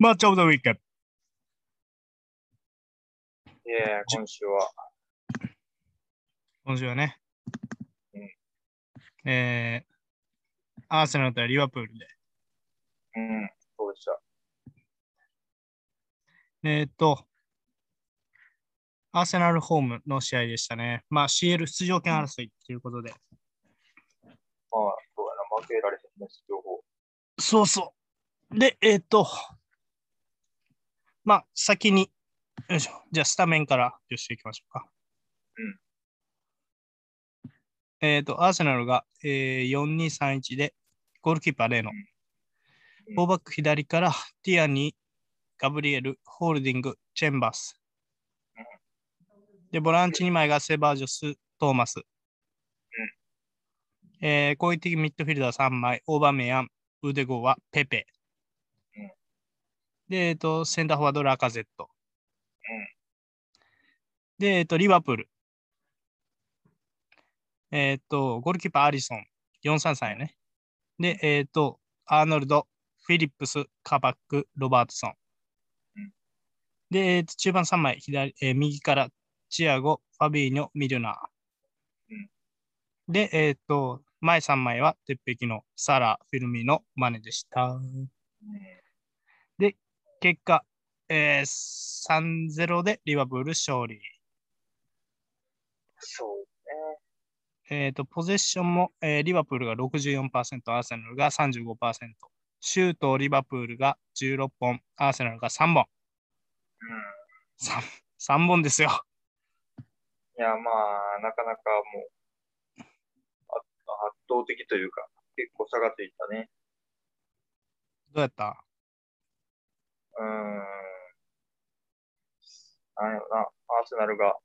マッチオブザウィークエンド。いや、今週は。今週はね、うんえー、アーセナル対リバプールで、うん、そうでした。えーっと、アーセナルホームの試合でしたね。まあ CL 出場権争いということで。まあ、そうやな、負けられへんね、情報。そうそう。で、えーっと、まあ先に、よいしょ。じゃあスタメンからよしていきましょうか。うん。えーっと、アーセナルが、えー、4-2-3-1で、ゴールキーパーレーノ。うんフォーバック左からティアニー、ガブリエル、ホールディング、チェンバース。で、ボランチ2枚がセバージョス、トーマス。えー攻撃的ミッドフィルダー3枚、オーバーメヤン、ウデゴはペペ。うんで、えっ、と、センターフォワード、ラカゼット。うんで、えっ、と、リバプール。えっ、と、ゴールキーパー、アリソン、433やね。で、えっ、と、アーノルド、フィリップス、カバック、ロバートソン。うんで、えーと中盤3枚、左えー右からチアゴ、ファビーニョ、ミルナー。うんで、えっ、と、前3枚は鉄壁のサラ、フィルミのマネでした。うん。結果、えー、3-0でリバプール勝利。そうえっ、と、ポゼッションも、えーリバプールが64%、アーセナルが35%。シュート、リバプールが16本、アーセナルが3本。ね。3, 3本ですよ。うん。いや、まあ、なかなかもう、あ圧倒的というか、結構差がついたね。どうやった？うーん。なんやろな、アーセナルが、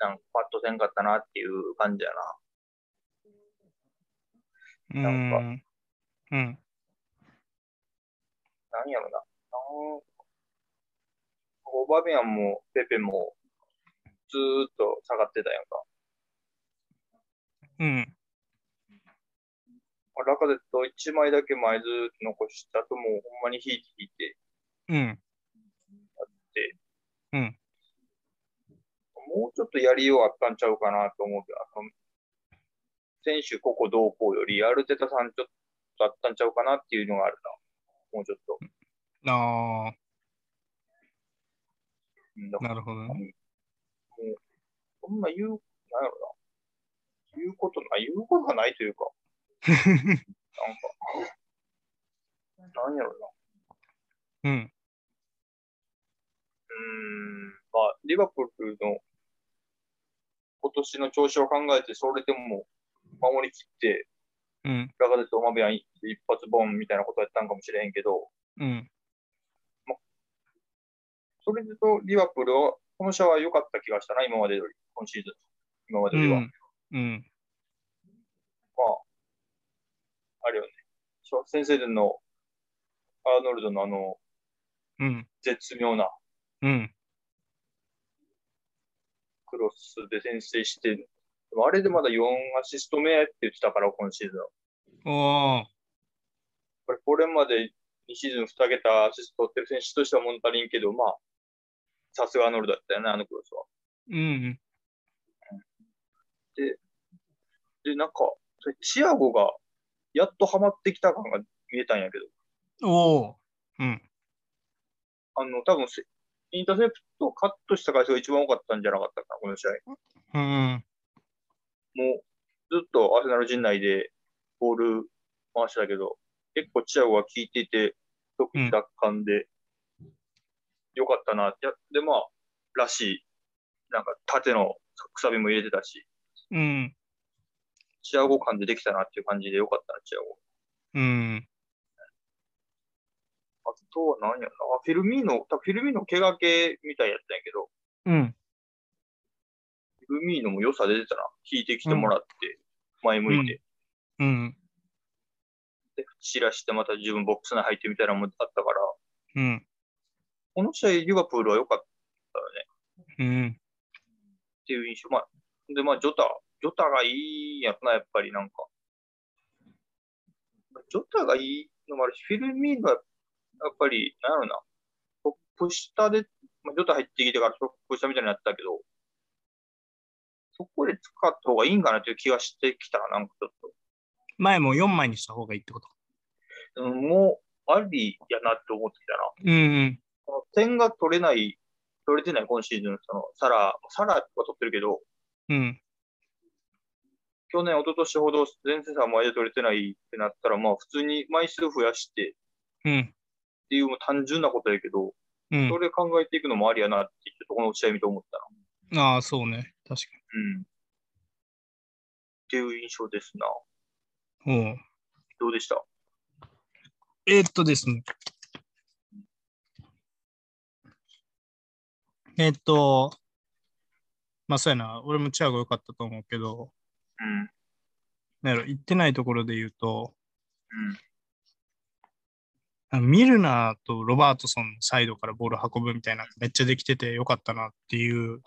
なんかパッとせんかったなっていう感じやな。うーん。うん。なんやろな。なんオーバーメヤンもペペもずーっと下がってたやんか。うん。ラカゼット1枚だけ前ずーっと残したともうほんまに引いて引いてうん。て、うん。もうちょっとやりようあったんちゃうかなと思うけど、あの選手個々どうこうより、アルテタさんちょっとあったんちゃうかなっていうのがあるな。もうちょっと。ああ、なるほどね。もう、そんな言う、なんやろな。言うことない、言うことがないというか、なんか、なんやろな。うん。うーん、まあ、リバプールの今年の調子を考えて、それでも守りきって、うん。ラガデとマベアン一発ボンみたいなことやったんかもしれへんけど、うん。それでとリバプールは、この試合は良かった気がしたな、今までより、今シーズン。今までよりは。うん。うん。まあ、あれよね。先生のアーノルドのあの、うん。絶妙なうん。クロスで先制して、あれでまだ4アシスト目って言ってたから、今シーズン。おー。これ、これまで2シーズン2桁アシスト取ってる選手としては物足りんけど、まあ、さすがアーノルドだったよね、あのクロスは。うん。で、なんか、チアゴがやっとハマってきた感が見えたんやけど、おー。うん。あの、多分せインターセプトをカットした回数が一番多かったんじゃなかったかな、この試合。うん。もう、ずっとアーセナル陣内でボール回してたけど、結構チアゴが効いていて、特に奪還で、よかったな。いや、で、まあ、らしい、なんか縦のくさびも入れてたし、うん。チアゴ感でできたなっていう感じでよかったな、チアゴ。うん。あとは何やろな。あ、フィルミーノ、フィルミーノ怪我系みたいやったんやけど、うん。フィルミーノも良さ出てたな。引いてきてもらって、前向いて、うん。で、散らしてまた自分ボックス内入ってみたいなのもあったから、うん。この試合、リバプールは良かったよね。うん。っていう印象。まあ、で、まあ、ジョタ、ジョタがいいんやろな、やっぱりなんか。ジョタがいいのもあるし、フィルミーノは、やっぱり、なんやろな、トップ下で、まあ、ジョタ入ってきてからトップ下みたいになったけど、そこで使った方がいいんかなという気がしてきたな、なんかちょっと。前も4枚にした方がいいってこと？うん、もう、ありやなって思ってきたな。うんうん。点が取れない、取れてない今シーズン、その、サラ、サラは取ってるけど、うん。去年、一昨年ほど前線3枚で取れてないってなったら、まあ普通に枚数増やしてっうん。ていう単純なことやけど、うんそ。れ考えていくのもありやなって言って、そこの試合見て思ったな。ああ、そうね。確かうん。っていう印象ですな。うどうでした？えーっとですね。えーっと、まあそうやな。俺もチアゴ良かったと思うけど、うん。なんやろ、言ってないところで言うと、うん。あのミルナーとロバートソンのサイドからボール運ぶみたいな、めっちゃできててよかったなっていう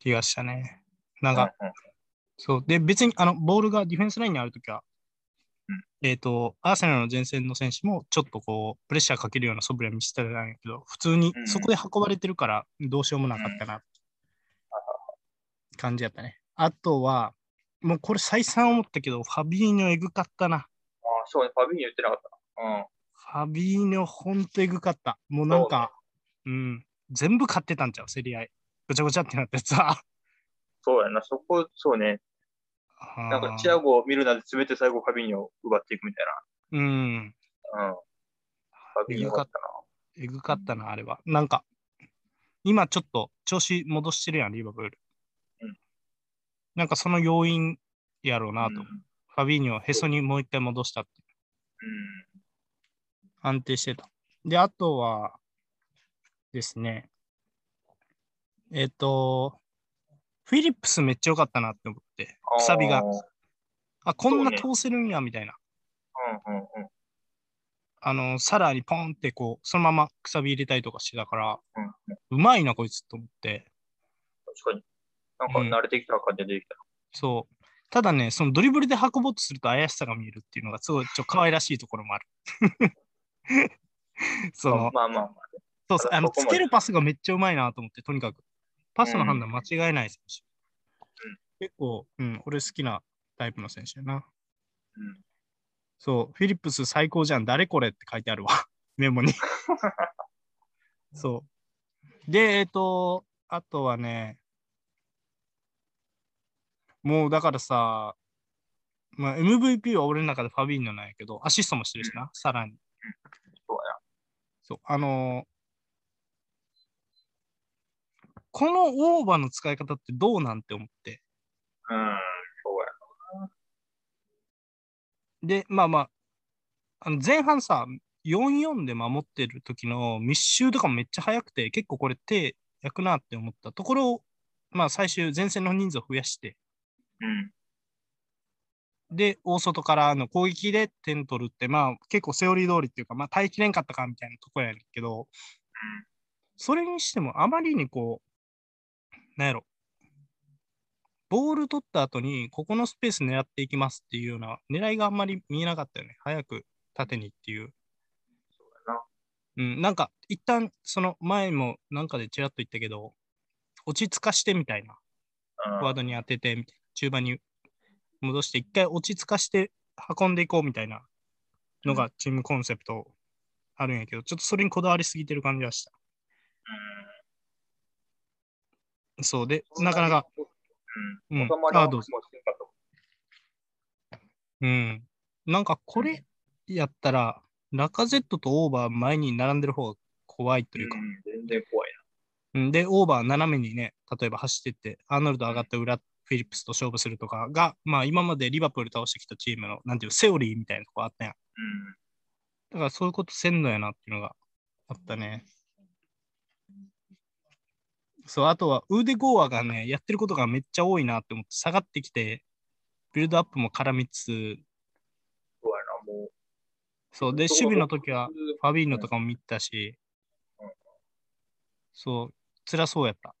気がしたね。なんあか、そう。で、別にあのボールがディフェンスラインにあるときは、うんえっ、と、アーセナルの前線の選手もちょっとこう、プレッシャーかけるような素振りは見せてたんやけど、普通にうんそこで運ばれてるからどうしようもなかったな、感じやったね。あとは、もうこれ再三思ったけど、ファビーニョエグかったな。ああ、そうね、ファビーニ言ってなかったな。うん。ファビーニョほんとエグかった。もうなんか、うん、全部勝ってたんちゃう、競り合い。ごちゃごちゃってなったやつは。そうやな、そこ、そうね。なんか、チアゴを見るなで詰めて最後ファビーニを奪っていくみたいうん。な。うん。ファビーニよかったな。えぐかったな、あれは。なんか、今ちょっと調子戻してるやん、リバプール。うんなんかその要因やろうなと。うん。ファビーニョをへそにもう一回戻したって。うん安定してた。で、あとはですね、えっ、と、フィリップスめっちゃ良かったなって思って、くさびがあ。こんな通せるんや、みたいな。うんうんうん。あの、さらにポンってこう、そのままくさび入れたりとかしてたから、うんうんうまいな、こいつと思って。確かに。なんか慣れてきた感じで出てきた。そう。ただね、そのドリブルで運ぼうとすると怪しさが見えるっていうのがすごいちょっと可愛らしいところもある。その、まあまあまあ。そうそう、あの、つけるパスがめっちゃうまいなと思って、とにかく。パスの判断間違いない選手。うん結構、うん、俺好きなタイプの選手やな。うん。そう、フィリップス最高じゃん、誰これって書いてあるわ、メモに。そう。で、えっ、と、あとはね、もうだからさ、まあ、MVP は俺の中でファビーニョなんやけど、アシストもしてるしな、さらに。そうやそう、あのーこのオーバーの使い方ってどうなんて思って。な。うん。そうや。で、まあまあ、あの前半さ、4-4で守ってる時の密集とかもめっちゃ速くて、結構これ手焼くなって思ったところを、まあ最終前線の人数を増やして、うん。で、大外からの攻撃で点取るって、まあ結構セオリー通りっていうか、まあ耐えきれんかったかみたいなとこやねんけど、それにしてもあまりにこう、なんやろ、ボール取った後に、ここのスペース狙っていきますっていうような狙いがあんまり見えなかったよね。早く縦にっていう。そう。うん、なんか一旦その前もなんかでちらっと言ったけど、落ち着かしてみたいな。うん。フォワードに当ててみたいな、中盤に戻して、一回落ち着かして運んでいこうみたいなのがチームコンセプトあるんやけど、ちょっとそれにこだわりすぎてる感じはした。そうで、うん。なかなか、うん。うんあどうん。なんかこれやったら、ラカゼットとオーバー前に並んでる方が怖いというか、うん。全然怖いうん、で、オーバー斜めにね、例えば走ってって、アーノルド上がって裏、フィリップスと勝負するとかが、まあ今までリバプール倒してきたチームの、なんていうのセオリーみたいなとこあったやん。な。うん。だからそういうことせんのやなっていうのがあったね。そう、あとは、ウーデゴーアがね、やってることがめっちゃ多いなって思って、下がってきて、ビルドアップも絡みつつ、そうやな、もう。そう、で、守備の時は、フファビーノとかも見てたしうん、そう、辛そうやった。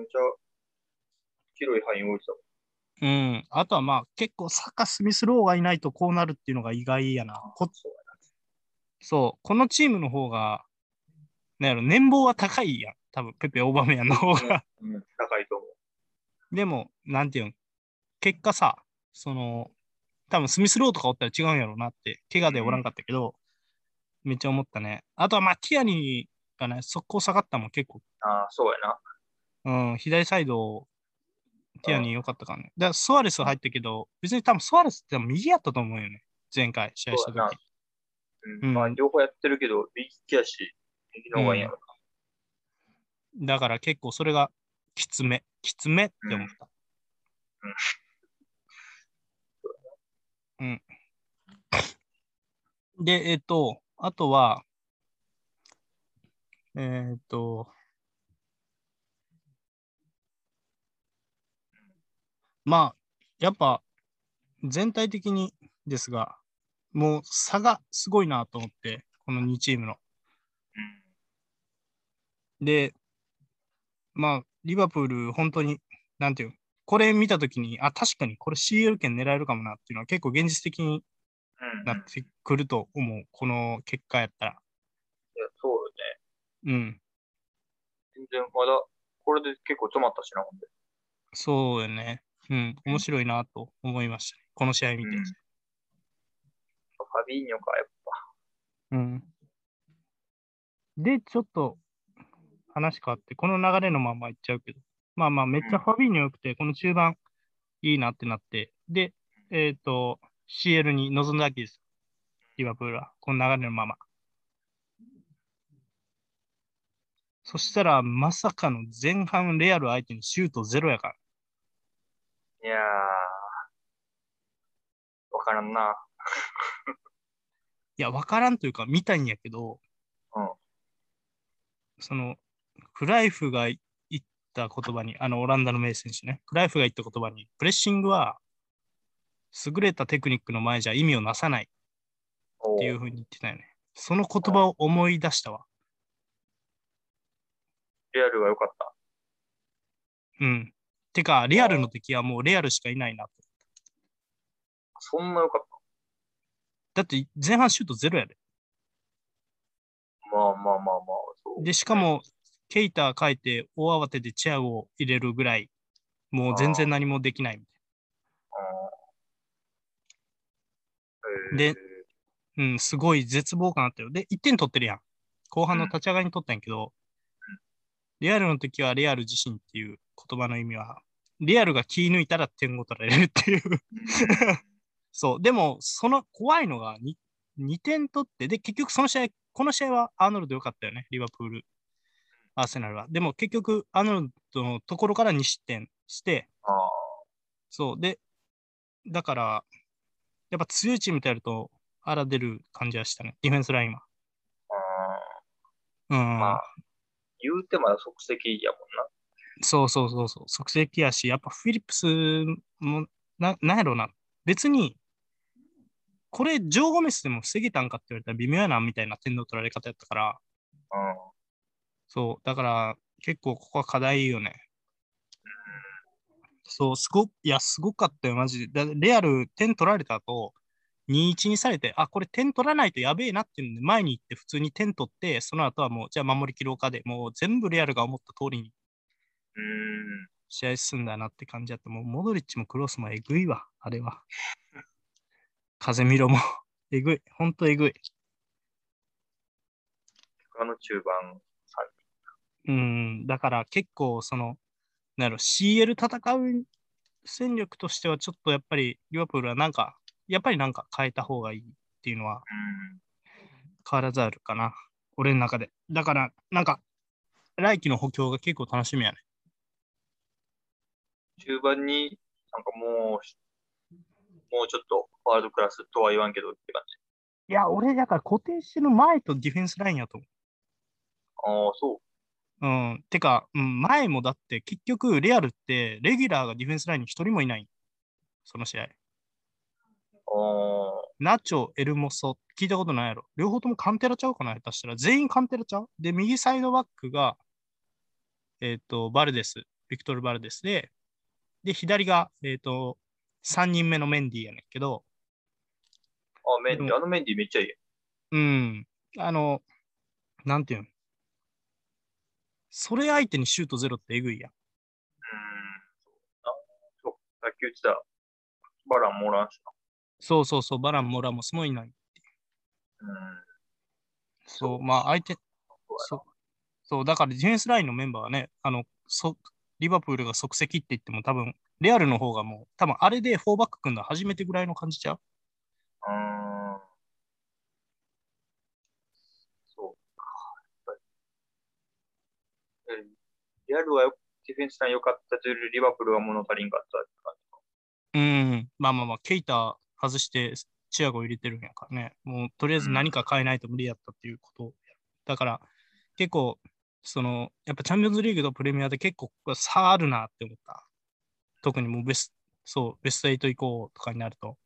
めちゃめちゃ広い範囲多いさ。うん。あとはまあ結構サカ・スミスローがいないとこうなるっていうのが意外やな。こそうやそう、このチームの方が、なんやろ、年俸は高いやん。多分、ペペ・オーバメヤンの方が。な。うん、高いと思う。でも、なんていうん、結果さ、その、多分スミスローとかおったら違うんやろうなって、怪我でおらんかったけど、めっちゃ思ったね。あとはまあ、ティアニーがね、速攻下がったのも結構、ああ、そうやな。うん、左サイド、ティアニー良かったからね。だからソアレス入ったけど、別に多分ソアレスって右やったと思うよね。前回試合した時。うん。うんまあ、両方やってるけど、右利きやし、右の方がいいんやろだから結構それがきつめ、きつめって思った。うん。で、えっ、と、あとは、えっ、と、まあ、やっぱ全体的にですが、もう差がすごいなと思って、この2チームの。で、まあ、リバプール、本当に、なんていうのこれ見たときに、あ、確かにこれ CL 権狙えるかもなっていうのは結構現実的にうん。うん。なってくると思う。この結果やったら。いや、そうよね。うん。全然、まだ、これで結構止まったしな、ほんで。そうよね。うん。面白いなと思いましたね。この試合見て。うんファビーニョか、やっぱ。うん。で、ちょっと話変わって、この流れのままいっちゃうけど、まあまあ、めっちゃファビーニョ良くて、この中盤いいなってなって、で、えっ、と、CL に臨んだわけです。リバプールは、この流れのまま。そしたら、まさかの前半レアル相手にシュートゼロやから。いやー、わからんな。いや、わからんというか、見たんやけど、うんその、クライフが言った言葉に、あの、オランダの名選手ね、クライフが言った言葉に、プレッシングは、優れたテクニックの前じゃ意味をなさないおっていうふうに言ってたよね。その言葉を思い出したわ。リアルが良かった。うん。てか、レアルの時はもうレアルしかいないなと。そんな良かっだって前半シュートゼロやで。た。まあまあまあまあ、そう。で、しかも、ケイター変えて大慌てでチェアを入れるぐらい、もう全然何もできないみたいうん、でえーうん、すごい絶望感あったよ。で、1点取ってるやん。後半の立ち上がりに取ったんやけど、リアルの時はレアル自身っていう言葉の意味は、リアルが気抜いたら点を取られるっていう。そう。でも、その怖いのが 2, 2点取って、で、結局その試合、この試合はアーノルド良かったよね、リバプール、アーセナルは。でも結局、アーノルドのところから2失点して、ああ、そう。で、だから、やっぱ強いチームとやると、荒出る感じはしたね、ディフェンスラインは。うん。まあ言うてまだ即席やもんな。そうそうそうそう、即席やし、やっぱフィリップスも、ななんやろうな、別に、これ、ジョー・ゴメスでも防げたんかって言われたら微妙やなみたいな点の取られ方やったから、うん。そう、だから結構ここは課題よね。そう、すごいや、すごかったよ、マジで。だレアル、点取られた後、2-1にされて、あ、これ点取らないとやべえなっていうので、前に行って普通に点取って、その後はもう、じゃあ守り切ろうかで、もう全部レアルが思った通りにうん。試合進んだなって感じだった。もうモドリッチもクロスもえぐいわ、あれは。風見ろもえぐい、ほんとえぐい。あの中盤うん、だから結構その、なんやろ、CL 戦う戦力としてはちょっとやっぱりリバプールはなんか、やっぱりなんか変えた方がいいっていうのは変わらずあるかな。俺の中で。だから、なんか、来季の補強が結構楽しみやね。中盤になんかもう、もうちょっとワールドクラスとは言わんけどって感じ。いや、俺だから固定してる前とディフェンスラインやと思う。ああ、そう。うん、てか、うん、前もだって結局、レアルってレギュラーがディフェンスラインに一人もいない。その試合。ナチョ、エルモソ、聞いたことないやろ。両方ともカンテラちゃうかな下手したら。全員カンテラちゃう？で、右サイドバックが、えっ、と、バルデス、ビクトル・バルデスで、で、左が、えっ、と、3人目のメンディーやねんけど、あ、メンディ、でもあのメンディめっちゃいいやうん、あの、なんていうのそれ相手にシュートゼロってえぐいやん。ん。うん。そう。あそう。さっき言ってた、バランもらんしそうそうそう、バラン、モラもすごいない。な。うん。そう、まあ相手、そう、そう、だからディフェンスラインのメンバーはね、あの、そリバプールが即席って言っても多分、レアルの方がもう、多分あれで4バック組んだ初めてぐらいの感じちゃう？うーん。そうか。やっぱり。えリアルはよディフェンスライン良かったというより、リバプールは物足りんかったって感じか。うん、まあまあまあ、ケイタ外してチアゴ入れてるんやからね、もうとりあえず何か変えないと無理やったっていうこと。だから結構、その、やっぱチャンピオンズリーグとプレミアで結構差あるなって思った。特にもうベスト、そう、ベスト8以降とかになると。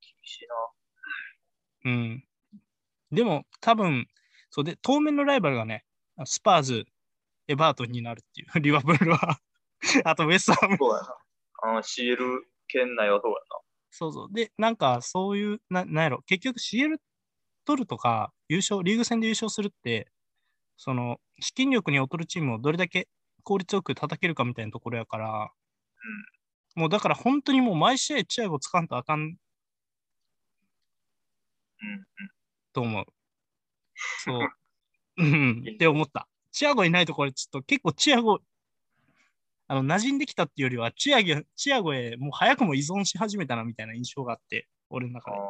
厳しいな。うん。でも多分、そうで、当面のライバルがね、スパーズ、エバートンになるっていう、リバプールは。あとウェストハム。あの CL 圏内はそうやな。そうそう。で、なんかそういう、ななんやろ、結局 CL 取るとか、優勝、リーグ戦で優勝するって、その、資金力に劣るチームをどれだけ効率よく叩けるかみたいなところやから、もうだから本当にもう毎試合チアゴつかんとあかんうんうん。と思う。そう。うん、って思った。チアゴいないとこれちょっと結構チアゴ、あの、馴染んできたっていうよりは、チアゴチアゴへもう早くも依存し始めたなみたいな印象があって、俺の中あで。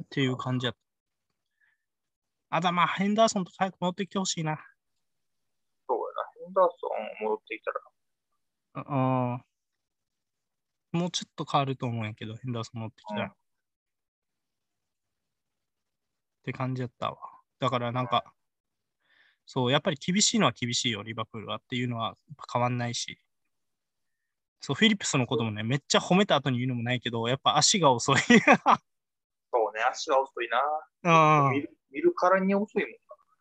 ーっていう感じやった。あだまあ、ヘンダーソンと早く戻ってきてほしいな。そうやな。ヘンダーソン戻ってきたら、ああもうちょっと変わると思うんやけど、ヘンダーソン戻ってきたら。うんって感じやったわ。だからなんか、そう、やっぱり厳しいのは厳しいよ、リバプールはっていうのは変わんないし。そう、フィリップスのこともね、めっちゃ褒めた後に言うのもないけど、やっぱ足が遅い。そうね、足が遅いな。うん見る見るからに遅い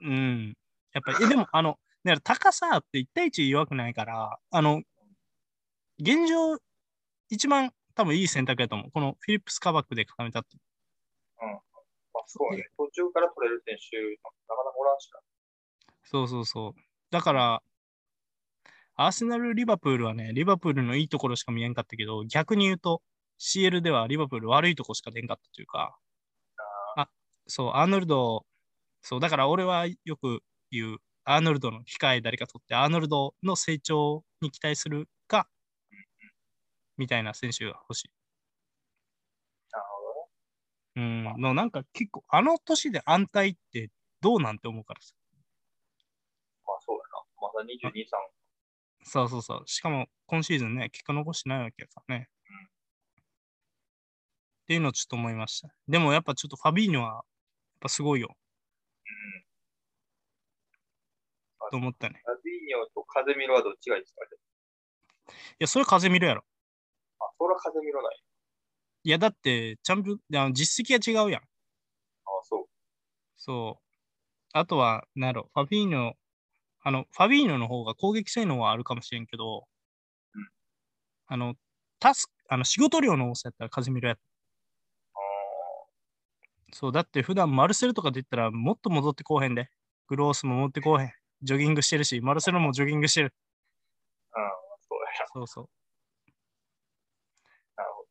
もんうん。やっぱり、え、でも、あの、だから高さって1対1弱くないから、あの、現状、一番多分いい選択やと思う。このフィリップスカバックで固めたって。な。まあ、そうね。途中から取れる選手、なかなかおらんしな。そうそうそう。だから、アーセナル、リバプールはね、リバプールのいいところしか見えんかったけど、逆に言うと、CL ではリバプール悪いとこしか出んかったというか、あ、そう、アーノルド、そう、だから俺はよく言う、アーノルドの控え誰か取って、アーノルドの成長に期待するか、みたいな選手が欲しい。なるほどね。うん、のなんか結構、あの年で安泰ってどうなんて思うからさ。だ22、3。そうそうそう。しかも今シーズンね、結果残してないわけやからね。っていうのをちょっと思いました。でもやっぱちょっとファビーニョはやっぱすごいよと思ったね。ラビーニョと風見ろはどっちがいいですか？いや、それ風見るやろ。あ、それは風見ろない。いや、だって、チャンピオン、いや実績が違うやん。あ、そう。そう。あとは、なんやろ、ファビーニョ、あの、ファビーニョの方が攻撃性能はあるかもしれんけど、うんあの、タスク、あの、仕事量の多さやったら風見るやあそう、だって普段マルセルとかで言ったらもっと戻ってこうへんで。グロースも戻ってこうへん。ジョギングしてるし、マルセルもジョギングしてる。あ、うん、そうやそうそな。なるほど。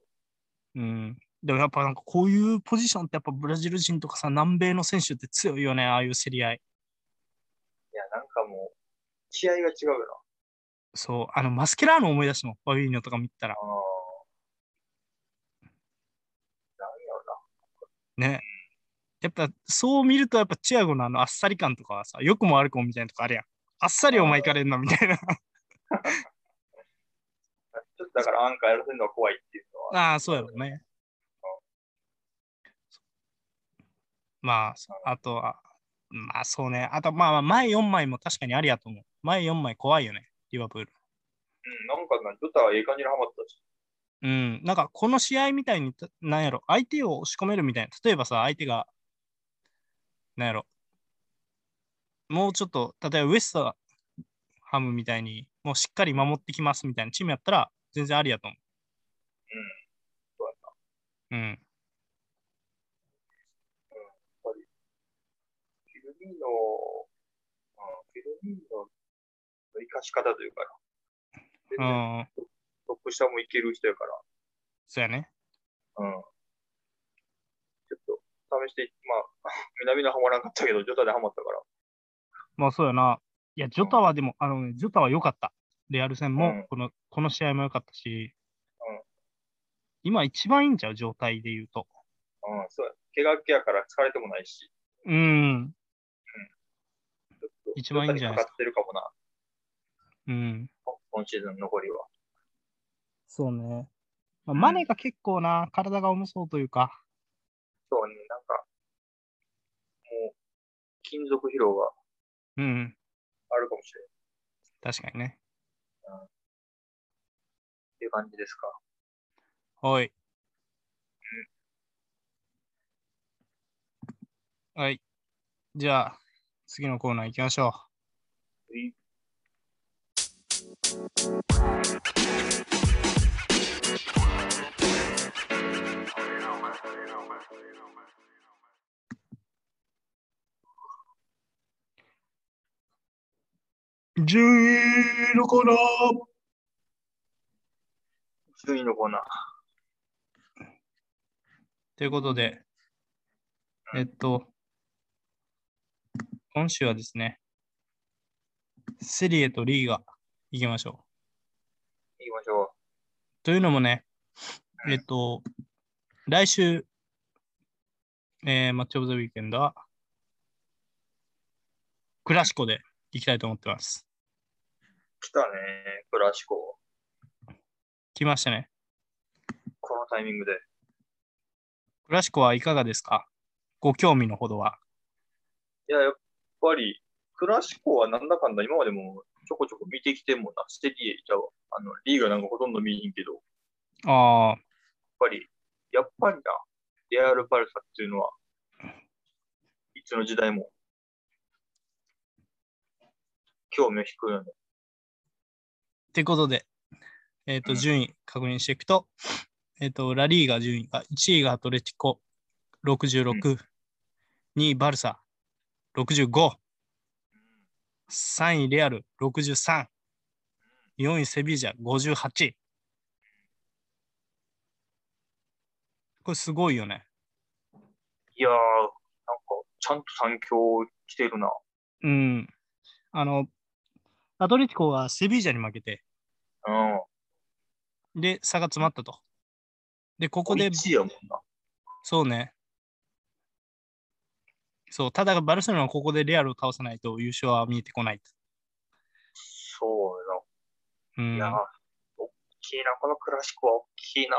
う。うん。でもやっぱなんかこういうポジションってやっぱブラジル人とかさ、南米の選手って強いよね、ああいう競り合い。気合が違うよな。そう、あのマスケラーノ思い出したもん、ファビーニョとか見たら。ああ。なんやろな。ね。やっぱそう見るとやっぱチアゴのあのあっさり感とかはさ、よくも悪くもみたいなとこあるやん。あっさりお前行かれんなみたいな。ちょっとだからアンカーやらせるのは怖いっていうのは。ああ、そうやろうね。まあ、そあとは、まあそうね。あと、まあまあ前4枚も確かにありやと思う。前4枚怖いよね、リバプール。うん、なんかな、ドタはええ感じにハマったし。うん。なんかこの試合みたいに、たなんやろ、相手を押し込めるみたいな。例えばさ、相手が、なんやろ、もうちょっと、例えばウエストハムみたいに、もうしっかり守ってきますみたいなチームやったら、全然ありやと思うん。そうやな。う。うん。フィルミーノ、うん、フィルミーノの生かし方というかう然ん。トップ下もいける人やかそうやね。ら、うん。ちょっと試して、まあ、南のハマらなかったけど、ジョタでハマったから。まあそうやな。いや、ジョタはでも、あのね、ジョタは良かった。レアル戦うんも、この、この試合も良かったし、うん今一番いいんちゃう？状態で言うと。うん、そうや。怪我やから疲れてもないし、うん。一番いいんじゃないですかかかってるかもな、うん。今シーズン残りは。そうね。まあ、うんマネが結構な、体が重そうというか、そうね、なんか、もう、金属疲労がうん。あるかもしれない確かにね。っていう感じですか。はい。はい。じゃあ、次のコーナー行きましょはいう。順位のコーナー順位のコーナー。ということで、えっと、今週はですね、セリエとリーガ行きましょう。行きましょというのもね、うんえっと、来週、えーマッチオブザウィーケンドは、クラシコで行きたいと思ってます。う。来たね、クラシコ。来ましたね。このタイミングで。クラシコはいかがですか？ご興味のほどは。いや、やっぱり、クラシコはなんだかんだ今までもちょこちょこ見てきてんもんな。ステディエちゃ。あの、リーガなんかほとんど見にんけど、やっああ、ぱり、やっぱりな、レアルパルサっていうのは、いつの時代も、興味を引くよね。ってことで、えっ、と、うん順位確認していくと、えっ、と、ラリーガ順位が、1位がアトレティコ66、2位バルサ65、3位レアル63、4位セビージャ58。これすごいよね。いやー、なんか、ちゃんと三強来てるな。うん。あの、アトレティコはセビージャに負けて、うん。で、差が詰まったと。で、ここで、1位やもんな。そうね。そう、ただバルセロナはここでレアルを倒さないと優勝は見えてこない。そううん。いやー、大きいな、このクラシコは大きいな。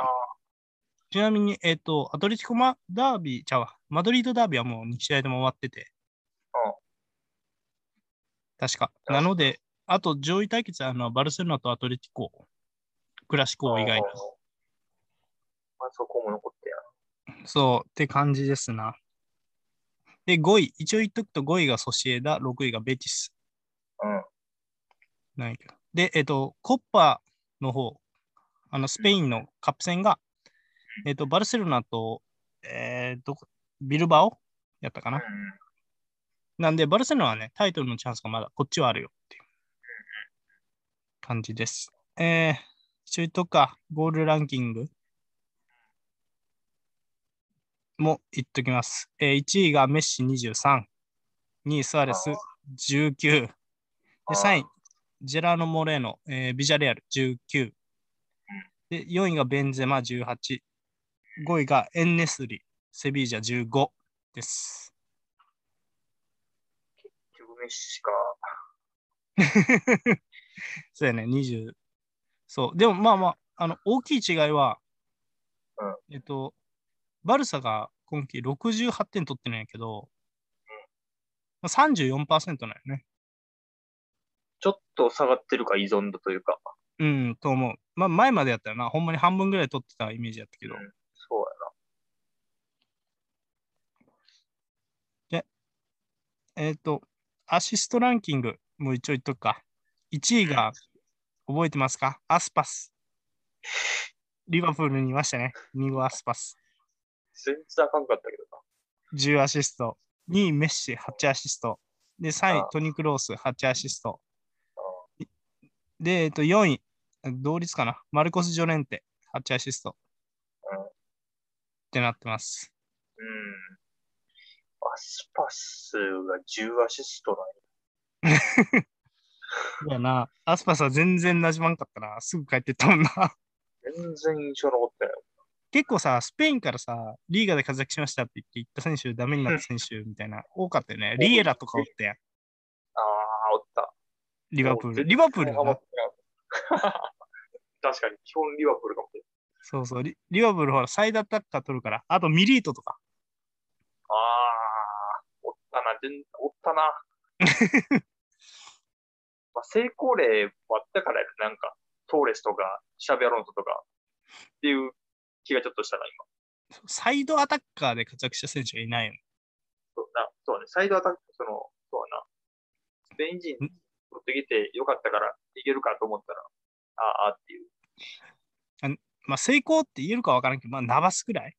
ちなみに、えっ、と、アトレティコマダービー、ちゃうわ、マドリードダービーはもう2試合でも終わってて。うん確か。うんなので、あと上位対決はあのバルセロナとアトレティコ、クラシコ以外うんまあ、そこも残ってやそう、って感じですな。で、5位、一応言っとくと5位がソシエダ、6位がベティス。な。うん。なんやけどで、えっ、と、コッパの方、あの、スペインのカップ戦が、えっ、と、バルセロナと、えー、どこ、ビルバオやったかな。うんなんで、バルセロナはね、タイトルのチャンスがまだこっちはあるよっていう感じです。えー、一応言っとくか、ゴールランキングも言っときます。えー、1位がメッシ23、2位スアレス19、で3位、ジェラーノ・モレーノ、えービジャレアル19、で4位がベンゼマ18、5位がエンネスリ、セビージャ15です。結局メッシか。そうやね、20。そう。でもまあまあ、あの、大きい違いは、えっと、バルサが今季68点取ってるんやけど、まあ、34%なんよね。ちょっと下がってるか、依存度というか。うん、と思う。まあ前までやったらな、ほんまに半分ぐらい取ってたイメージやったけど、うんそうえっと、アシストランキングもう一応言っとくか。1位が、覚えてますか？アスパス。リバプールにいましたね。2号アスパス。全然あかんかったけどな。10アシスト。2位メッシ8アシスト。で、3位あトニークロース8アシスト。で、えっと、4位、同率かな。マルコス・ジョレンテ8アシスト。うんってなってます。うん。アスパスが10アシストなんや いやな、アスパスは全然馴染まんかったな。すぐ帰ってったもんな。全然印象残ってない。結構さ、スペインからさ、リーガで活躍しましたって言って行った選手、ダメになった選手みたいな、多かったよね。リエラとかおってやん、ああ、おった。リバプール。リバプール 確かに、基本リバプールかもしれそうそうリ。リバプールほら、サイドアタッカー取るから。あとミリートとか。ああ、おったな、全おったな。まあ、成功例もあったからやなんか、トーレスとか、シャビアロンソとか、っていう気がちょっとしたな、今。サイドアタッカーで活躍した選手がいないよね。そうなそうね、サイドアタック、その、そうな、スペイン人取ってきてよかったからいけるかと思ったら、ああ、ああっていう。まあ、成功って言えるかわからんけど、まあ、ナバスくらい？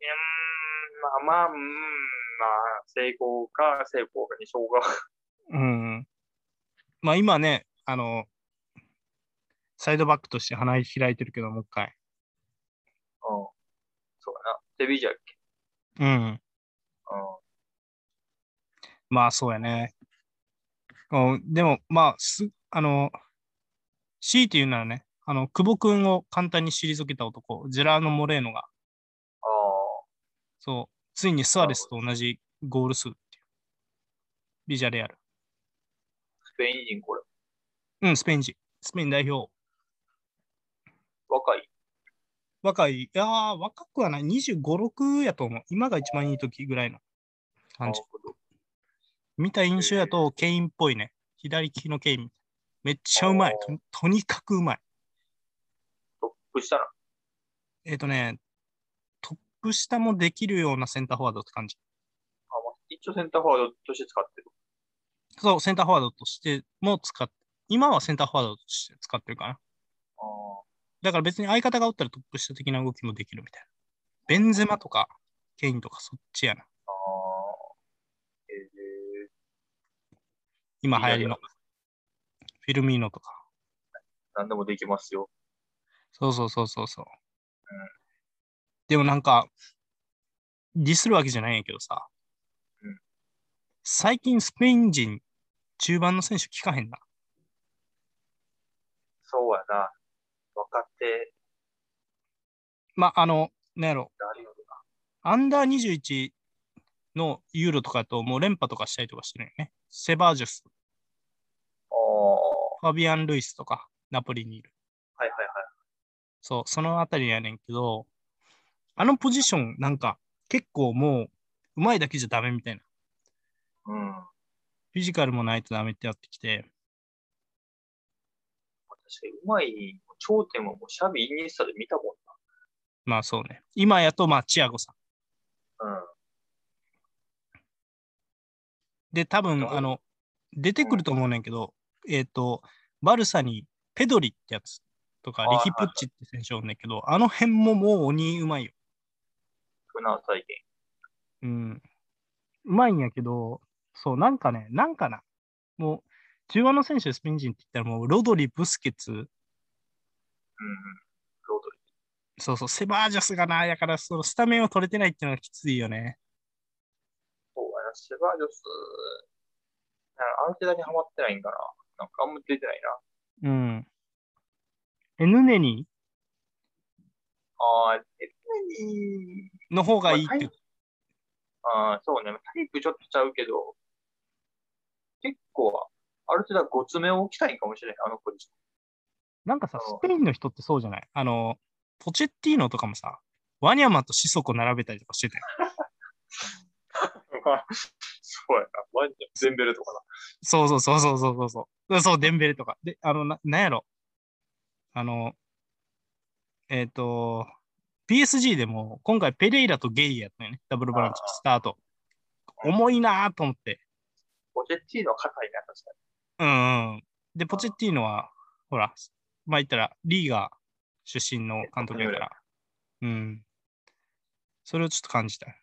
うーん、まあまあ、うーん、まあ、成功か成功かにしょうが。うん。まあ、今ね、あの、サイドバックとして花開いてるけど、もう一回。うん。そうだな。セビージャやっけうん。うん。まあ、そうやね。うん、でも、まあ、す、あの、強いて言うならね、あの、久保君を簡単に退けた男、ジェラーノ・モレーノが、あそう、ついにスアレスと同じゴール数っていう。ビジャレアル。あ、スペイン人これ。うん、スペイン人。スペイン代表。若い。若い、いやー、若くはない。25、6やと思う。今が一番いい時ぐらいの感じ見た印象やと、ケインっぽいね。左利きのケイン。めっちゃうまい。ととにかくうまい。トップしたな。えっ、とね、トップ下もできるようなセンターフォワードって感じ。あまあ、一応センターフォワードとして使ってる。そう、センターフォワードとしても使って、今はセンターフォワードとして使ってるかな。ああ。だから別に相方がおったらトップ下的な動きもできるみたいな。ベンゼマとか、ケインとかそっちやな。ああ。えー、今流行りの。フィルミーノとか。何でもできますよ。そうそうそうそうそう。でもなんか、ディスるわけじゃないんやけどさ、うん最近スペイン人、中盤の選手聞かへんな。そうやな。若手、まあ、あの、なんやろ。アンダー21のユーロとかだともう連覇とかしたりとかしてるよね。セバージュス。ファビアン・ルイスとか、ナポリにいる。はいはいはい。そう、そのあたりやねんけど、あのポジションなんか結構もう、うまいだけじゃダメみたいな。うん。フィジカルもないとダメってなってきて、確かにうまい、頂点はもうシャビ、イニエスタで見たもんまあそうね。今やと、まあ、チアゴさん。な。うん。で、多分、うんあの、出てくると思うねんけど、えっ、と、バルサにペドリってやつとか、リヒプッチって選手おんねんけど、あの辺ももう鬼うまいよ。フナー再現。うん。うまいんやけど、そう、なんかね、なんかな。もう、中盤の選手でスペイン人って言ったらもう、ロドリ、ブスケツ、うんうん。ロードリそうそう、セバージャスがな、やから、そのスタメンを取れてないっていうのがきついよね。そうやな、セバージョス、なんかアルテダにハマってないんかな。なんかあんま出てないな。うん。エヌネニああ、エルニの方がいいって。ああ、そうね。タイプちょっとちゃうけど、結構、ある程度ごつめを置きたいんかもしれない、あのポジシなんかさ、うんスペインの人ってそうじゃない？あの、ポチェッティーノとかもさ、ワニャマとシソコ並べたりとかしてたよ。そうやな。ワンちゃん、ゼンベルとかな。そうそうそうそうそうそうそう。そう、デンベレとか。で、あの、ななんやろ？あの、えっ、と、PSG でも今回ペレイラとゲイやったよね。ダブルブランチ、スタート。重いなと思って。ポチェッティーノは硬いな、確かに。うん、うん。で、ポチェッティーノは、ほら、まあ言ったら、リーガー出身の監督だから。うん。それをちょっと感じた。トー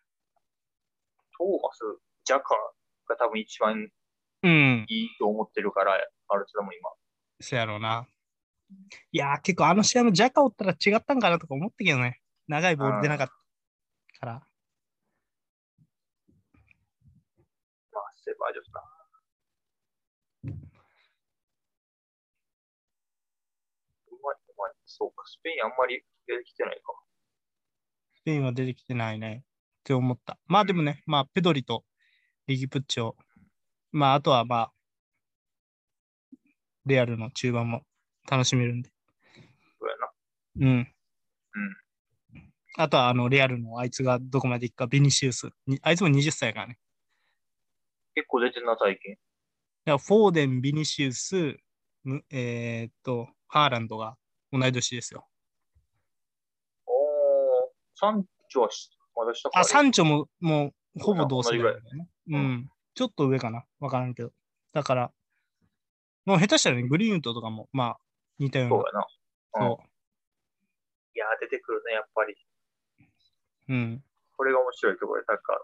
マス、ジャカが多分一番うん。いいと思ってるから、アルテタも今。そやろうな。いやー、結構あの試合もジャカおったら違ったんかなとか思ったけどね。長いボール出なかったから。まあ、セバージョスな。うまい、うまい。そうか、スペインあんまり出てきてないか。スペインは出てきてないね。って思った。まあでもね、まあ、ペドリとリギプッチョ、まあ、あとはまあ、レアルの中盤も楽しめるんで。そうやな。うん。うん。あとは、あの、レアルのあいつがどこまで行くか、ビニシウス。にあいつも20歳やからね。結構出てんな、最近。だからフォーデン、ビニシウス、むえーっと、ハーランドが同い年ですよ。おー、サンチョはしまだ下かあ、サンチョももうほぼ同世代だよね。うん。ちょっと上かな。わからんけど。だから、もう下手したらね、グリーンウッドとかも、まあ、似たような。そうやな。うんそいやー、出てくるね、やっぱり。う。うん。これが面白いところで、サッカーの。っ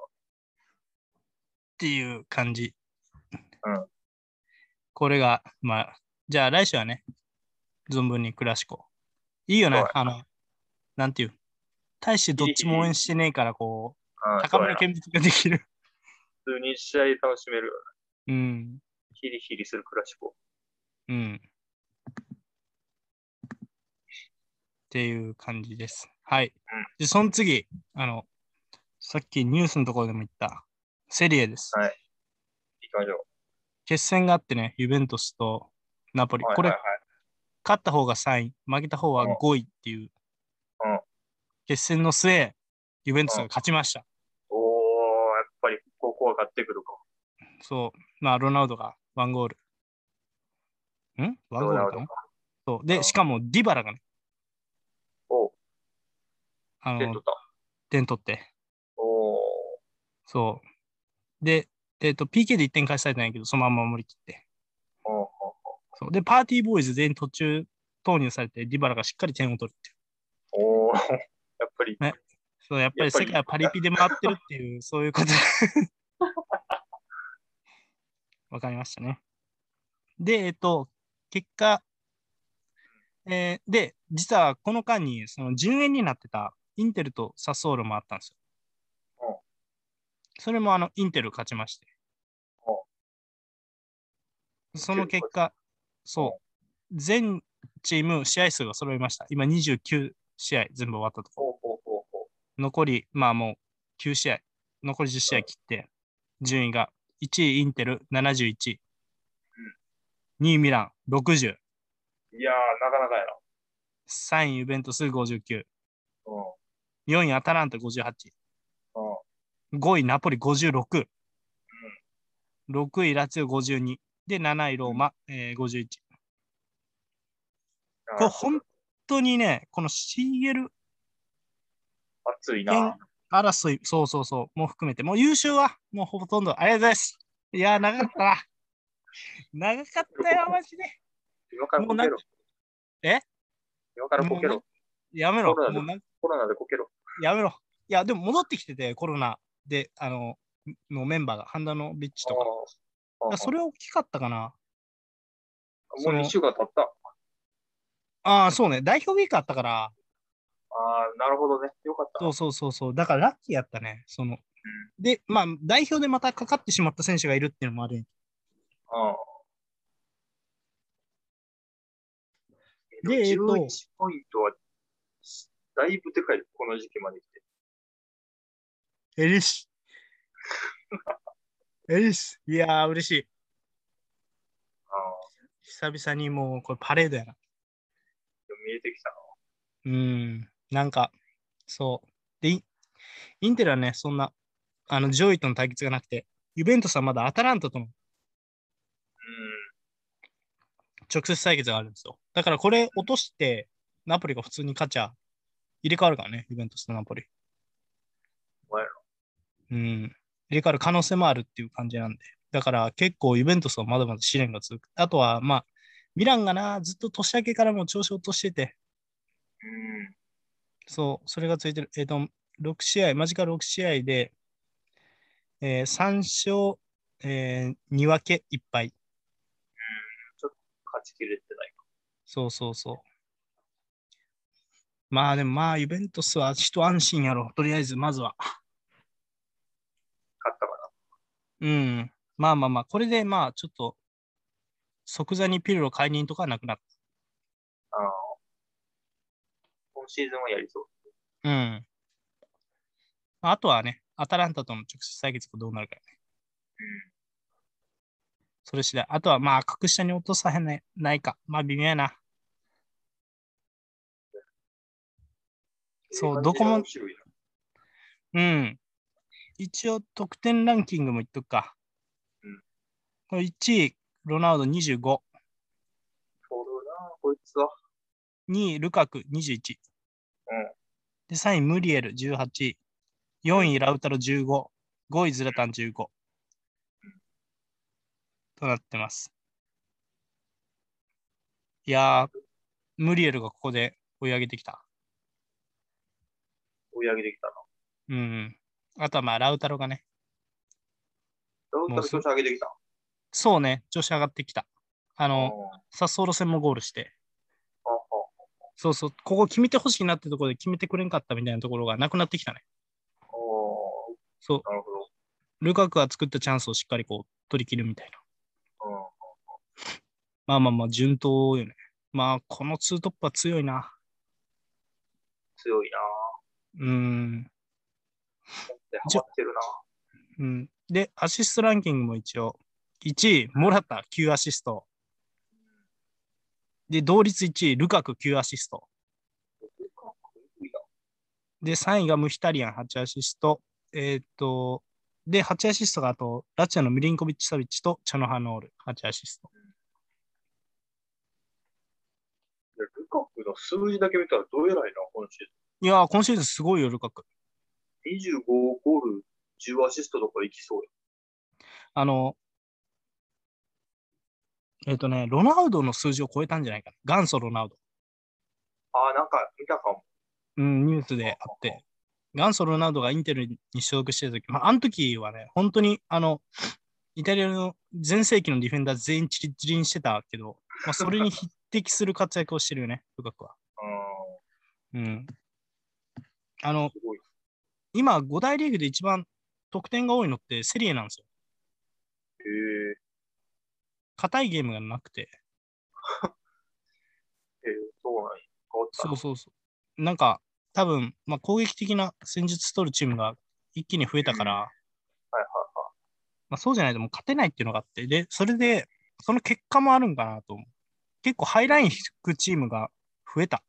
ていう感じ。うん。これが、まあ、じゃあ来週はね、存分にクラシコ。いいよねあの、なんていう？大してどっちも応援してねえから、こう、うん高めの見物ができる。普通に試合楽しめるよね。うん。ヒリヒリするクラシコ。うん。っていう感じです。はい。で、その次、あの、さっきニュースのところでも言った、セリエです。はい行きましょ決戦があってね、ユベントスとナポリ。う。はいこれ、はいはい勝った方が3位、負けた方はうん5位っていう、うん決戦の末、ユベントスが勝ちました。おー、やっぱりここは勝ってくるか。そう。まあ、ロナウドがワンゴール。ん？ワンゴールか。そう。で、うんしかもディバラがね、おあの点取っ、た。点取って、おー、そう。で、えっ、と、PK で1点返されたんやけど、そのまま守りきって。そうで、パーティーボーイズ全員途中投入されて、ディバラがしっかり点を取るっていう。おー、やっぱり、そう、やっぱり世界はパリピで回ってるっていう、そういうこと。わかりましたね。で、えっ、と、結果、えーで、実はこの間に、その順延になってたインテルとサソーロもあったんですうんよ。それもあの、インテル勝ちまして。その結果、そう、全チーム試合数が揃いました。今29試合全部終わったと。こ。残り、まあもう9試合、残り10試合切って、順位が1位インテル71、2位ミラン60、いやー、なかなかやな。3位ユベントス59、うん。4位アタランタ58、うん。5位ナポリ56、6位ラツィオ52、で、7位ローマ、えー51。これ本当にね、この CL 熱いな。争い、そうそうそう、もう含めて、もう優勝はもうほとんど、ありがとうございます。いやー、長かったな。長かったよ、マジで。今からこけろ。え？今からこけろ。やめろ。コロナでコロナでこけろ。やめろ。いや、でも戻ってきてて、コロナで、あの、のメンバーが、ハンダのビッチとか。それ大きかったかな。もう2週間経った。ああ、そうね。代表ウィークあったから、ああ、なるほどね。よかった。そうそうそうそう。だからラッキーやったね。その、で、まあ、代表でまたかかってしまった選手がいるっていうのもある。ああでえっと11ポイントは、だいぶでかい、この時期まで来て。エリス。エリス。いやー、嬉しい。久々にもう、これパレードやな。見えてきたな。うん。なんか、そう。で、イインテルはね、そんな、あの、上位との対決がなくて、ユベントスはまだアタランタとのうん。直接対決があるんですよ。だからこれ落として、ナポリが普通に勝ちゃ、入れ替わるからね、ユベントスとナポリ。うん。入れ替わる可能性もあるっていう感じなんで。だから結構ユベントスはまだまだ試練が続く。あとは、まあ、ミランがな、ずっと年明けからも調子を落としてて、うん。そう、それがついてる。えっ、と、6試合、マジカル6試合で、えー3勝、え2分け1敗。勝ちきれてないか。そうそうそう。まあでもまあ、ユベントスは一安心やろ。とりあえず、まずは。うん。まあまあまあ、これでまあ、ちょっと、即座にピルロ解任とかはなくなっな。ああ。今シーズンはやりそう。た。うん。あとはね、アタランタとの直接対決がどうなるかね。うん。それ次第。あとはまあ、格下に落とさへんないないか。まあ、微妙やな。そうどこもうん。一応、得点ランキングも言っとくか。うんこれ1位、ロナウド25。そうだな、こいつは。2位、ルカク21。うん。で、3位、ムリエル18。4位、ラウタロ15。5位、ズラタン15。となってます。いやー、ムリエルがここで追い上げてきた。追い上げてきたな。うん。あとはまあ、ラウタロがね。ラウタル調子上げてきた。そうね、調子上がってきた。ああの、サッソーロ戦もゴールして。そうそう、ここ決めてほしいなってところで決めてくれんかったみたいなところがなくなってきたね。ああ、そう、なるほど。ルカクが作ったチャンスをしっかりこう取り切るみたいな。うん。まあまあまあ、順当よね。まあ、このツートップは強いな。強いな。うーん。で、ハマってるな。うん。で、アシストランキングも一応、1位、モラタ9アシスト。で、同率1位、ルカク9アシスト。で、3位がムヒタリアン8アシスト。えーっと、で、8アシストがあと、ラチアのミリンコビッチ・サビッチとチャノハノール8アシスト。でルカクの数字だけ見たらどうやらいな、今シーいやー、今シーズンすごいよ、ルカク。ズン。25ゴール、10アシストとかいきそうや。あの、えーっとね、ロナウドの数字を超えたんじゃないかな。元祖ロナウド。ああ、なんか見たかも。うん、ニュースであって。元祖ロナウドがインテルに所属してた時、まあ、あの時はね、本当に、あの、イタリアの全盛期のディフェンダー全員チリチリにしてたけど、まあ、それに匹敵する活躍をしてるよね、ルカクは。うん、うん。あの。今、5大リーグで一番得点が多いのってセリエなんですよ。へえ硬いゲームがなくて。えー、そうなんや。そうそうそう。なんか、多分、まあ、攻撃的な戦術取るチームが一気に増えたから、はいはいまあ、そうじゃないともう勝てないっていうのがあって、で、それで、その結果もあるんかなと思う。結構ハイライン引くチームが増えた。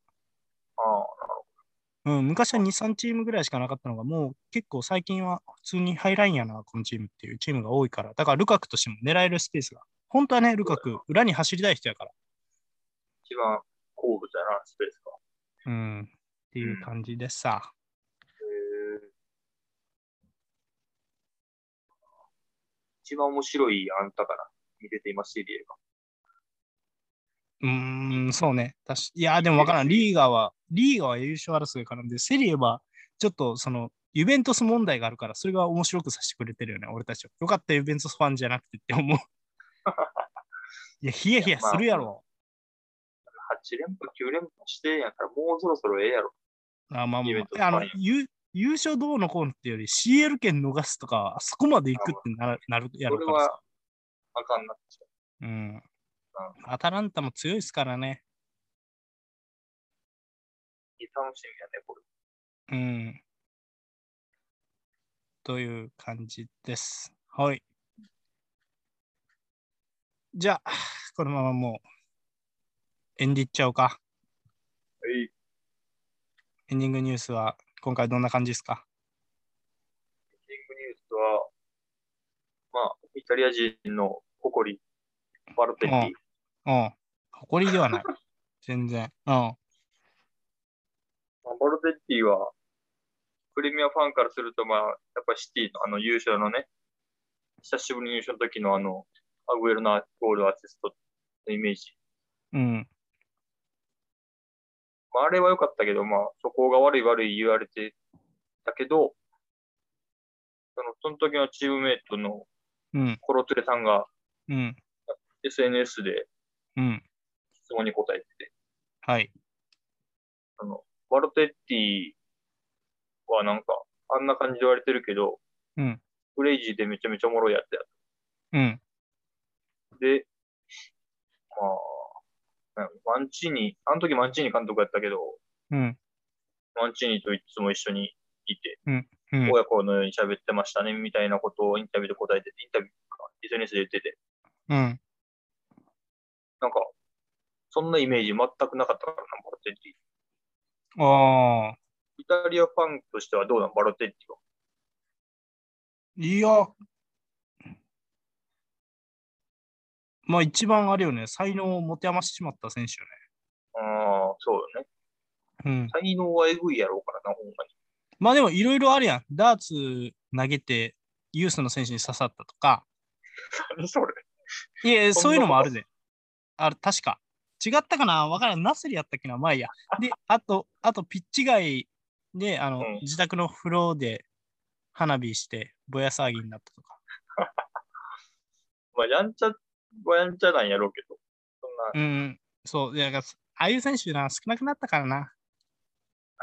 うん、昔は2、3チームぐらいしかなかったのが、もう結構最近は普通にハイラインやな、このチームっていうチームが多いから、だからルカクとしても狙えるスペースが。本当はね、ルカク、裏に走りたい人やから。一番好物やな、スペースが。うん、っていう感じでさ。へえ一番面白いあんたから見てています、シリエが。うーん、そうね。確かいや、でもわからん。リーガーは、リーガーは優勝争いからんで、セリエは、ちょっとその、ユベントス問題があるから、それが面白くさせてくれてるよね、俺たちは。よかった、ユベントスファンじゃなくてって思う。いや、ヒヤヒヤするやろ。8連覇、9連覇してんやから、もうそろそろええやろ。あまあまあ、あの優優勝どうのこうのってより CL 権逃すとか、あそこまで行くってなるなるやろそれからさは。あかんなっちゃう。うん。アタランタも強いですからね。楽しみやね、これ。うん。という感じです。はい。じゃあ、このままもう、エンディっちゃおうか。はい。エンディングニュースは、今回どんな感じですか？エンディングニュースは、まあ、イタリア人の誇り、バルテッティ。うん。誇りではない。全然。うん。まあバルテッティは、プレミアファンからすると、まあ、やっぱシティのあの優勝のね、久しぶりに優勝の時のあの、アグエルのゴールアシストのイメージ。うん。まあ、あれは良かったけど、まあ、そこが悪い悪い言われてたけど、その、その時のチームメイトのうん。コロトゥレさんがうん。SNS でうん。質問に答えてて、はい。あの、バロテッティはなんか、あんな感じで言われてるけど、うん。クレイジーでめちゃめちゃおもろいやつや。うん。で、まあ、マンチーニ、あの時マンチーニ監督やったけど、うん。マンチーニといつも一緒にいて、うん。親子のように喋ってましたね、みたいなことをインタビューで答えてて、インタビューか、SNS で言ってて、うん。なんか、そんなイメージ全くなかったからな、バロテッティ。ああ。イタリアファンとしてはどうなん、バロテッティは？いや。まあ一番あれよね、才能を持て余してしまった選手よああ、そうよね。ね。うん。才能はえぐいやろうからな、ほんまに。まあでもいろいろあるやん。ダーツ投げてユースの選手に刺さったとか。何 それ。いや、そういうのもあるで。ある、確か。違ったかな？わからん。ナスリやったっけな？まあいいや。で、あと、あとピッチ外で、あの、うん自宅の風呂で花火してぼや騒ぎになったとか。まあ、やんちゃはやんちゃなんやろうけど、そんうん。そう。だからああいう選手な、少なくなったからな。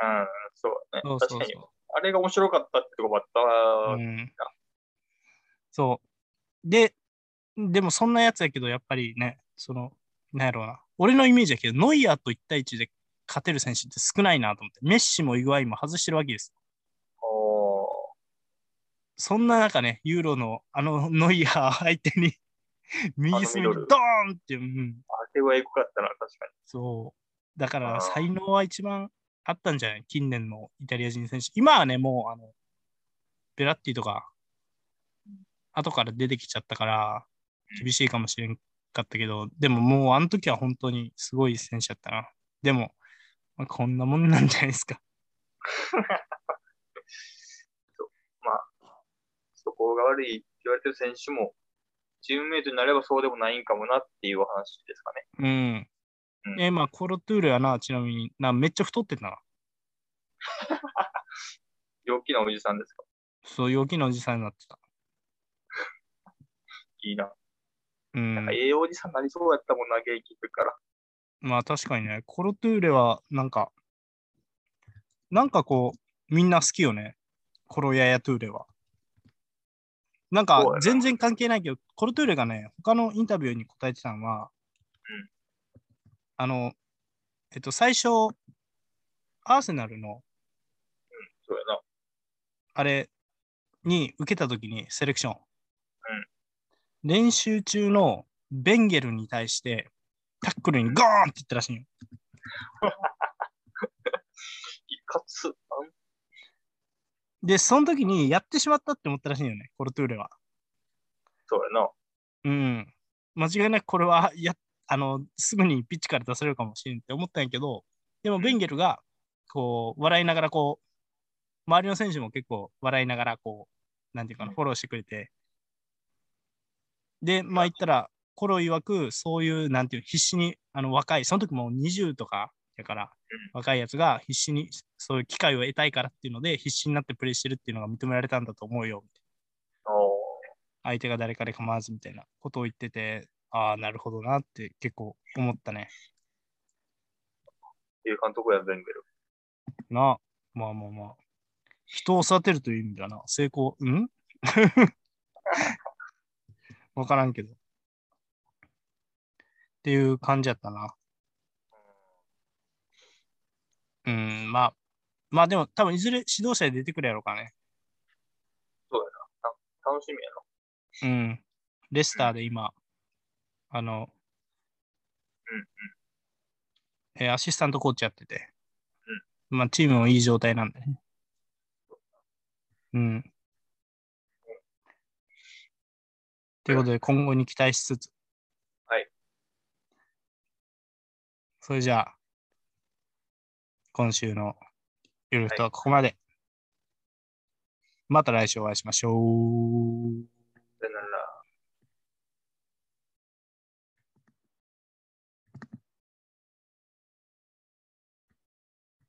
な、うん、そうだね。そうそうそう確かに。あれが面白かったってとこもあったわ。うん。そう。で、でもそんなやつやけど、やっぱりね、その、なんやろうな。俺のイメージやけど、ノイアーと1対1で勝てる選手って少ないなと思って。メッシもイグアインも外してるわけです。そんな中ね、ユーロのあのノイアー相手に右隅にドーンって、うん、あれはエグかったな、確かに。そう。だから才能は一番あったんじゃない？近年のイタリア人選手。今はね、もうあの、ベラッティとか、後から出てきちゃったから、厳しいかもしれんかったけど、でももうあの時は本当にすごい選手だったな。でも、まあ、こんなもんなんじゃないですか。そこが悪いって言われてる選手も、チームメイトになればそうでもないんかもなっていうお話ですかね。うん。うんえ、まあ、コロトゥールやな、ちなみに。なめっちゃ太ってたな。陽気なおじさんですか？そう、陽気なおじさんになってた。いいな。うんなんか。ええおじさんになりそうやったもんな、現役ってから。まあ確かにね、コロトゥーレはなんか、なんかこう、みんな好きよね。コロヤヤトゥーレは。なんか全然関係ないけど、コロトゥーレがね、他のインタビューに答えてたのは、うんあの、えっと、最初、アーセナルのそうやな。あれに受けたときに、セレクション。練習中のベンゲルに対して、タックルにゴーンって言ったらしいよ。いかつ。で、その時にやってしまったって思ったらしいよね、コルトゥーレは。そうやな。うん。間違いなくこれはや、あの、すぐにピッチから出されるかもしれんって思ったんやけど、でもベンゲルが、こう、笑いながら、こう、周りの選手も結構笑いながら、こう、なんていうかな、フォローしてくれて、で、まあ言ったら、コロ曰く、そういう、なんていう、必死に、あの、若い、その時もう20とかやから、若いやつが必死に、そういう機会を得たいからっていうので、必死になってプレイしてるっていうのが認められたんだと思うよ、みたいな相手が誰かで構わずみたいなことを言ってて、ああ、なるほどなって結構思ったね。っていう監督や、ベンゲル。な、まあまあまあ。人を育てるという意味ではな、成功、ん？わからんけど。っていう感じやったな。うん、まあ、まあでも多分いずれ指導者で出てくるやろうからね。そうやな。た楽しみやな。うん。レスターで今、あの、えーアシスタントコーチやってて、まあチームもいい状態なんでね。うん。ということで、今後に期待しつつ。はい。それじゃあ、今週のゆるふとはここまで。はい、また来週お会いしましょう。